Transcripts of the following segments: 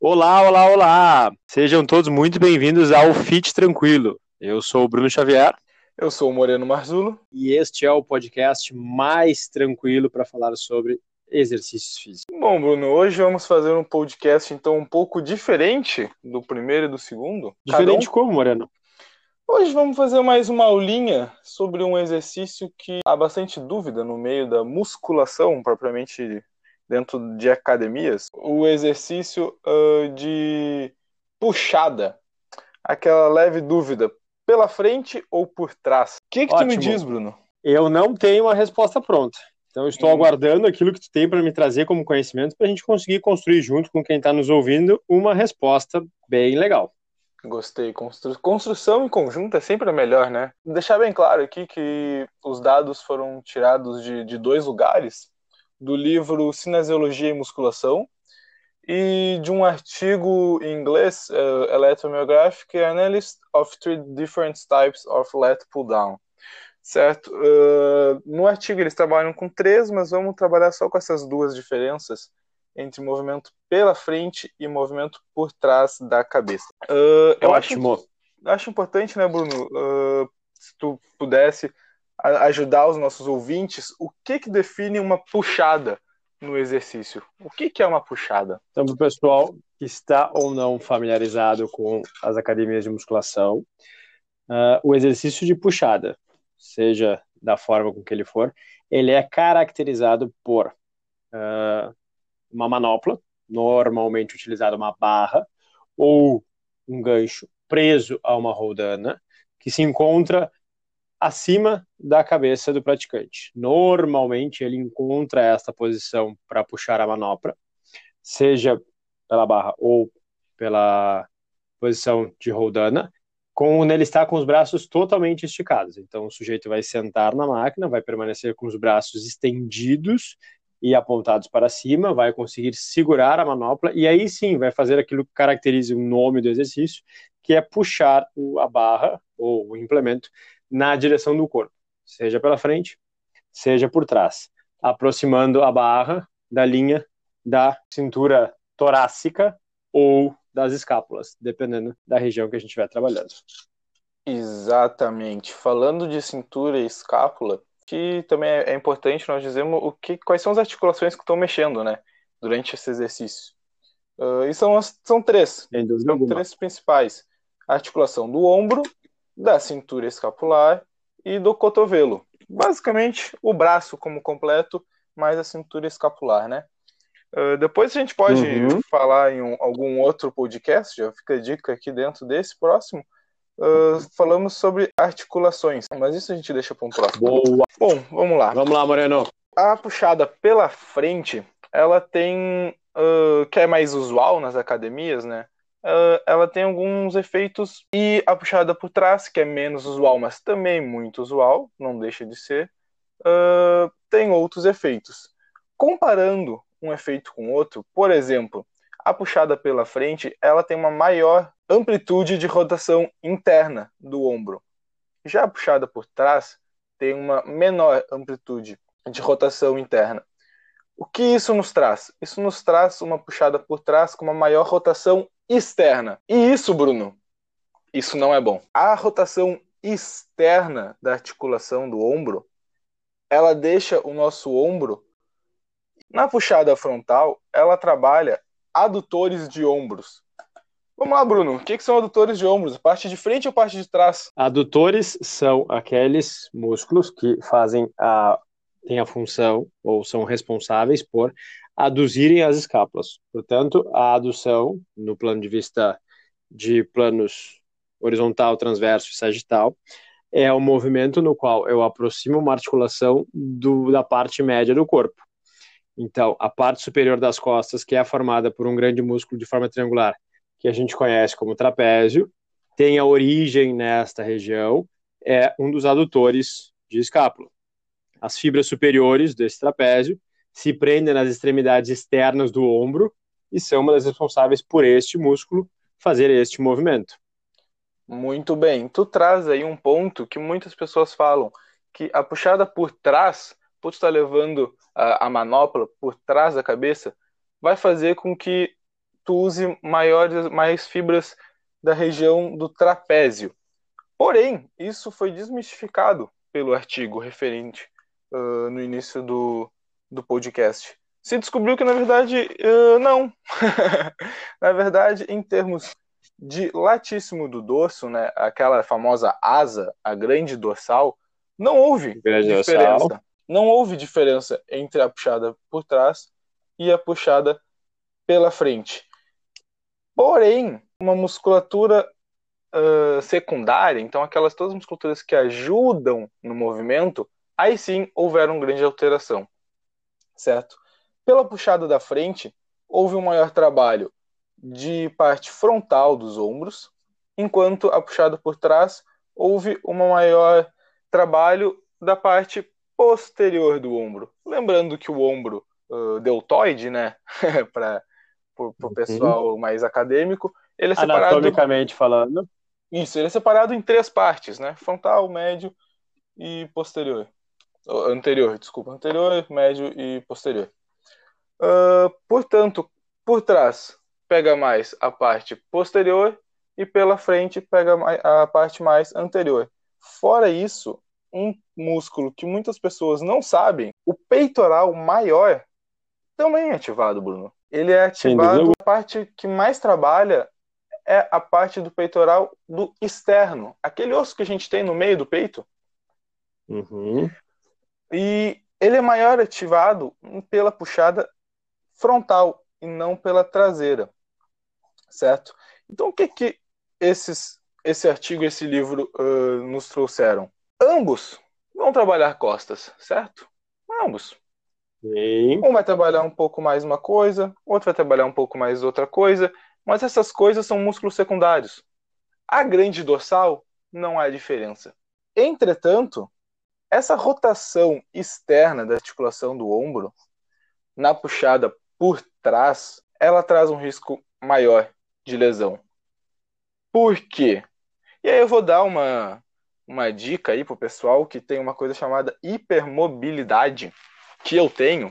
Olá, olá, olá! Sejam todos muito bem-vindos ao Fit Tranquilo. Eu sou o Bruno Xavier. Eu sou o Moreno Marzulo. E este é o podcast mais tranquilo para falar sobre exercícios físicos. Bom, Bruno, hoje vamos fazer um podcast então um pouco diferente do primeiro e do segundo. Diferente um... como, Moreno? Hoje vamos fazer mais uma aulinha sobre um exercício que há bastante dúvida no meio da musculação propriamente dentro de academias, o exercício uh, de puxada. Aquela leve dúvida, pela frente ou por trás? O que, que tu me diz, Bruno? Eu não tenho uma resposta pronta. Então, estou hum. aguardando aquilo que tu tem para me trazer como conhecimento para a gente conseguir construir junto com quem está nos ouvindo uma resposta bem legal. Gostei. Constru... Construção em conjunto é sempre a melhor, né? Deixar bem claro aqui que os dados foram tirados de, de dois lugares do livro Cinesiologia e Musculação e de um artigo em inglês, uh, Electromyographic Analysis of Three Different Types of Lat Pull Down. Certo? Uh, no artigo eles trabalham com três, mas vamos trabalhar só com essas duas diferenças entre movimento pela frente e movimento por trás da cabeça. Uh, eu Ótimo. Acho, acho importante, né, Bruno, se tu pudesse ajudar os nossos ouvintes, o que, que define uma puxada no exercício? O que, que é uma puxada? Então, para o pessoal que está ou não familiarizado com as academias de musculação, uh, o exercício de puxada, seja da forma com que ele for, ele é caracterizado por uh, uma manopla, normalmente utilizada uma barra, ou um gancho preso a uma roldana, que se encontra acima da cabeça do praticante. Normalmente ele encontra esta posição para puxar a manopla, seja pela barra ou pela posição de roldana, quando ele está com os braços totalmente esticados. Então o sujeito vai sentar na máquina, vai permanecer com os braços estendidos e apontados para cima, vai conseguir segurar a manopla e aí sim vai fazer aquilo que caracteriza o nome do exercício, que é puxar a barra ou o implemento na direção do corpo, seja pela frente, seja por trás, aproximando a barra da linha da cintura torácica ou das escápulas, dependendo da região que a gente estiver trabalhando. Exatamente. Falando de cintura e escápula, que também é importante nós dizemos o que, quais são as articulações que estão mexendo, né, durante esse exercício. Uh, e são, são três, são alguma. três principais: a articulação do ombro, da cintura escapular e do cotovelo. Basicamente, o braço como completo, mais a cintura escapular, né? Uh, depois a gente pode uhum. falar em um, algum outro podcast, já fica a dica aqui dentro desse próximo. Uh, falamos sobre articulações, mas isso a gente deixa para um próximo. Boa. Bom, vamos lá. Vamos lá, Moreno. A puxada pela frente, ela tem, uh, que é mais usual nas academias, né? uh, ela tem alguns efeitos e a puxada por trás, que é menos usual, mas também muito usual, não deixa de ser, tem outros efeitos. Comparando um efeito com outro, por exemplo, a puxada pela frente, ela tem uma maior amplitude de rotação interna do ombro. Já a puxada por trás tem uma menor amplitude de rotação interna. O que isso nos traz? Isso nos traz uma puxada por trás com uma maior rotação externa. E isso, Bruno, isso não é bom. A rotação externa da articulação do ombro, ela deixa o nosso ombro na puxada frontal, ela trabalha adutores de ombros. Vamos lá, Bruno. O que, que são adutores de ombros? Parte de frente ou parte de trás? Adutores são aqueles músculos que fazem a têm a função ou são responsáveis por aduzirem as escápulas. Portanto, a adução, no plano de vista de planos horizontal, transverso e sagital, é o movimento no qual eu aproximo uma articulação do, da parte média do corpo. Então, a parte superior das costas, que é formada por um grande músculo de forma triangular, que a gente conhece como trapézio, tem a origem nesta região, é um dos adutores de escápula. As fibras superiores desse trapézio se prendem nas extremidades externas do ombro e são uma das responsáveis por este músculo fazer este movimento. Muito bem. Tu traz aí um ponto que muitas pessoas falam que a puxada por trás, por estar levando a, a manopla por trás da cabeça, vai fazer com que tu use maiores, mais fibras da região do trapézio. Porém, isso foi desmistificado pelo artigo referente uh, no início do, do podcast. Se descobriu que, na verdade, uh, não. na verdade, em termos de latíssimo do dorso, né, aquela famosa asa, a grande dorsal, não houve grande diferença. Dorsal. Não houve diferença entre a puxada por trás e a puxada pela frente. Porém, uma musculatura uh, secundária, então aquelas todas as musculaturas que ajudam no movimento, aí sim houveram grande alteração, certo? Pela puxada da frente, houve um maior trabalho de parte frontal dos ombros, enquanto a puxada por trás houve um maior trabalho da parte posterior do ombro. Lembrando que o ombro uh, deltoide, né, para o uhum. pessoal mais acadêmico, ele é separado anatomicamente falando. Isso, ele é separado em três partes, né? Frontal, médio e posterior. Anterior, desculpa, anterior, médio e posterior. Uh, portanto, por trás pega mais a parte posterior e pela frente pega a parte mais anterior. Fora isso, um músculo que muitas pessoas não sabem, o peitoral maior também é ativado, Bruno. Ele é ativado, a parte que mais trabalha é a parte do peitoral do externo, aquele osso que a gente tem no meio do peito. Uhum. E ele é maior ativado pela puxada frontal e não pela traseira certo? Então, o que que esses, esse artigo, esse livro uh, nos trouxeram? Ambos vão trabalhar costas, certo? Ambos. Sim. Um vai trabalhar um pouco mais uma coisa, outro vai trabalhar um pouco mais outra coisa, mas essas coisas são músculos secundários. A grande dorsal não há diferença. Entretanto, essa rotação externa da articulação do ombro, na puxada por trás, ela traz um risco maior de lesão. Por quê? E aí eu vou dar uma, uma dica aí pro pessoal que tem uma coisa chamada hipermobilidade, que eu tenho,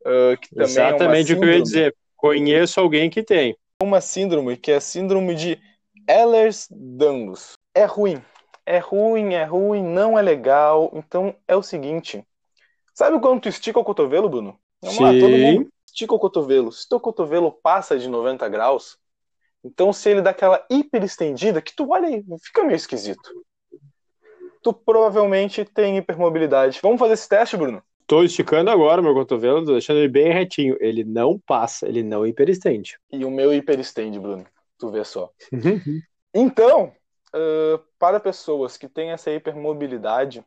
uh, que também Exatamente é o que eu ia dizer. Conheço alguém que tem. Uma síndrome que é a síndrome de Ehlers-Danlos. É ruim. É ruim, é ruim, não é legal. Então é o seguinte. Sabe quando tu estica o cotovelo, Bruno? Vamos Sim. lá, todo mundo estica o cotovelo. Se teu cotovelo passa de 90 graus, então, se ele dá aquela hiper estendida, que tu olha aí, fica meio esquisito. Tu provavelmente tem hipermobilidade. Vamos fazer esse teste, Bruno? Tô esticando agora meu cotovelo, tô deixando ele bem retinho. Ele não passa, ele não hiperestende. E o meu hiperestende, Bruno. Tu vê só. então, uh, para pessoas que têm essa hipermobilidade,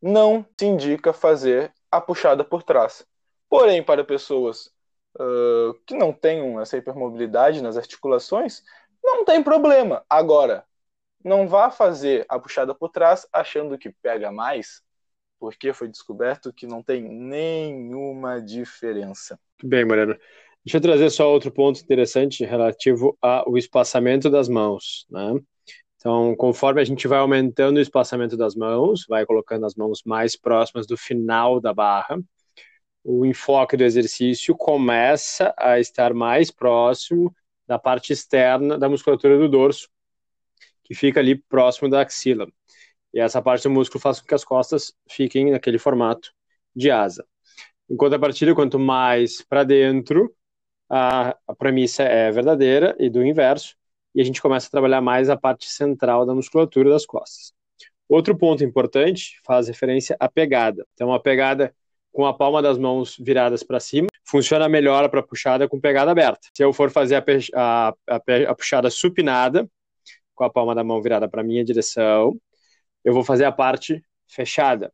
não se indica fazer a puxada por trás. Porém, para pessoas uh, que não tenham essa hipermobilidade nas articulações, não tem problema. Agora, não vá fazer a puxada por trás achando que pega mais, porque foi descoberto que não tem nenhuma diferença. Bem, Moreno. Deixa eu trazer só outro ponto interessante relativo ao espaçamento das mãos, né? Então, conforme a gente vai aumentando o espaçamento das mãos, vai colocando as mãos mais próximas do final da barra, o enfoque do exercício começa a estar mais próximo da parte externa da musculatura do dorso, que fica ali próximo da axila. E essa parte do músculo faz com que as costas fiquem naquele formato de asa. Enquanto a partilha, quanto mais para dentro, a, a premissa é verdadeira e do inverso, e a gente começa a trabalhar mais a parte central da musculatura das costas. Outro ponto importante faz referência à pegada. Então, a pegada com a palma das mãos viradas para cima, funciona melhor para puxada com pegada aberta. Se eu for fazer a, a, a, a puxada supinada, com a palma da mão virada para minha direção, eu vou fazer a parte fechada.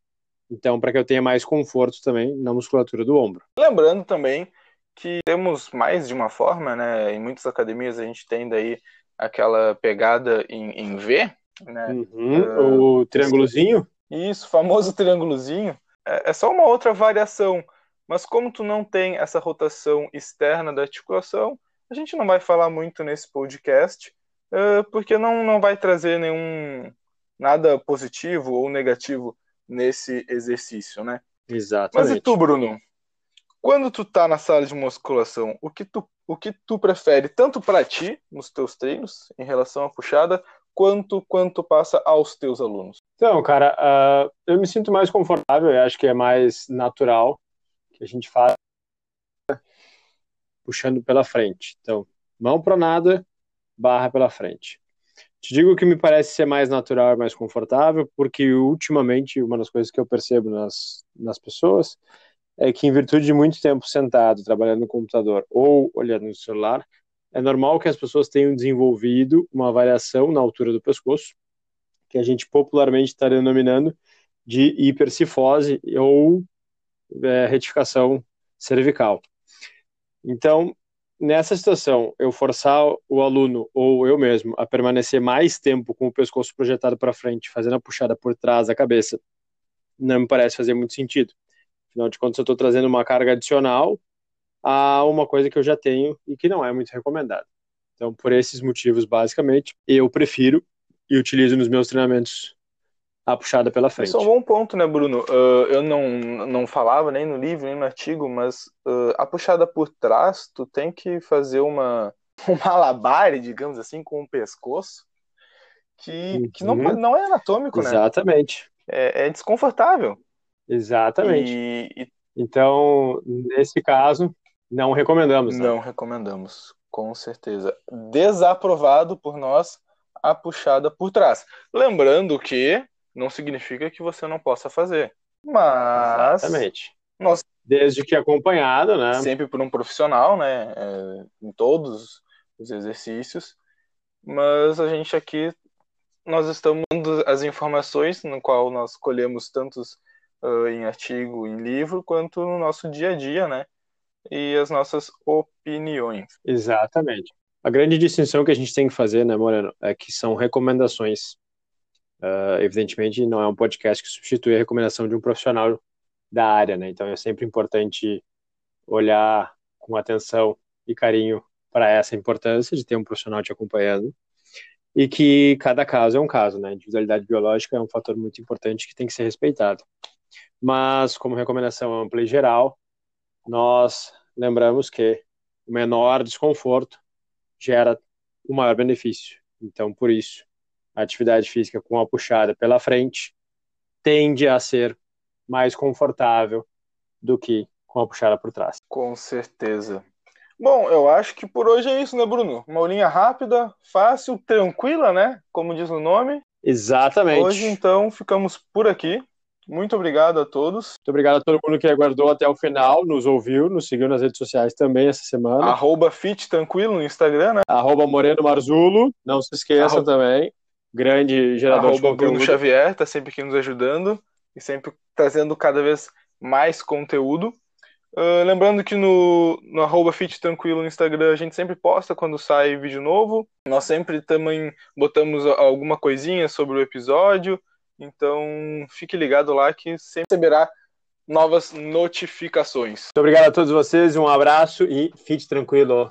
Então, para que eu tenha mais conforto também na musculatura do ombro. Lembrando também que temos mais de uma forma, né? Em muitas academias a gente tem daí aquela pegada em, em V, né? Uhum, uh, o triângulozinho. Isso, famoso triângulozinho é, é só uma outra variação. Mas como tu não tem essa rotação externa da articulação, a gente não vai falar muito nesse podcast, uh, porque não, não vai trazer nenhum nada positivo ou negativo nesse exercício, né? Exatamente. Mas e tu, Bruno? Quando tu tá na sala de musculação, o que tu, o que tu prefere tanto para ti nos teus treinos em relação à puxada, quanto quanto passa aos teus alunos? Então, cara, uh, eu me sinto mais confortável, eu acho que é mais natural que a gente faz puxando pela frente. Então, mão pronada, barra pela frente. Te digo que me parece ser mais natural e mais confortável, porque ultimamente uma das coisas que eu percebo nas, nas pessoas é que, em virtude de muito tempo sentado, trabalhando no computador ou olhando no celular, é normal que as pessoas tenham desenvolvido uma variação na altura do pescoço, que a gente popularmente está denominando de hipercifose ou é, retificação cervical. Então, nessa situação, eu forçar o aluno ou eu mesmo a permanecer mais tempo com o pescoço projetado para frente, fazendo a puxada por trás da cabeça, não me parece fazer muito sentido. Afinal de contas, eu estou trazendo uma carga adicional a uma coisa que eu já tenho e que não é muito recomendada. Então, por esses motivos, basicamente, eu prefiro e utilizo nos meus treinamentos a puxada pela frente. Isso é um bom ponto, né, Bruno? Uh, eu não, não falava nem no livro, nem no artigo, mas uh, a puxada por trás, tu tem que fazer uma, um malabar, digamos assim, com o pescoço, que, uhum. que não, uhum. não é anatômico, né? Exatamente. É, é desconfortável. Exatamente. E, e... Então, nesse caso, não recomendamos. Né? Não recomendamos, com certeza. Desaprovado por nós a puxada por trás. Lembrando que não significa que você não possa fazer. Mas. Exatamente. Nós, Desde que acompanhado, né? Sempre por um profissional, né? É, em todos os exercícios. Mas a gente aqui, nós estamos dando as informações no qual nós colhemos tantos uh, em artigo, em livro, quanto no nosso dia a dia, né? E as nossas opiniões. Exatamente. A grande distinção que a gente tem que fazer, né, Moreno, é que são recomendações Uh, evidentemente, não é um podcast que substitui a recomendação de um profissional da área, né? Então é sempre importante olhar com atenção e carinho para essa importância de ter um profissional te acompanhando e que cada caso é um caso, né? A individualidade biológica é um fator muito importante que tem que ser respeitado. Mas, como recomendação ampla e geral, nós lembramos que o menor desconforto gera o maior benefício. Então, por isso, a atividade física com a puxada pela frente tende a ser mais confortável do que com a puxada por trás. Com certeza. Bom, eu acho que por hoje é isso, né, Bruno? Uma aulinha rápida, fácil, tranquila, né? Como diz o nome. Exatamente. Hoje, então, ficamos por aqui. Muito obrigado a todos. Muito obrigado a todo mundo que aguardou até o final, nos ouviu, nos seguiu nas redes sociais também essa semana. Arroba Fit Tranquilo no Instagram, né? Arroba Moreno Marzulo, não se esqueça Arroba... também grande gerador Arroba de conteúdo. Bruno Xavier está sempre aqui nos ajudando e sempre trazendo cada vez mais conteúdo. Uh, lembrando que no, no arroba Fit Tranquilo no Instagram a gente sempre posta quando sai vídeo novo. Nós sempre também botamos alguma coisinha sobre o episódio. Então fique ligado lá que sempre receberá novas notificações. Muito obrigado a todos vocês, um abraço e fique tranquilo.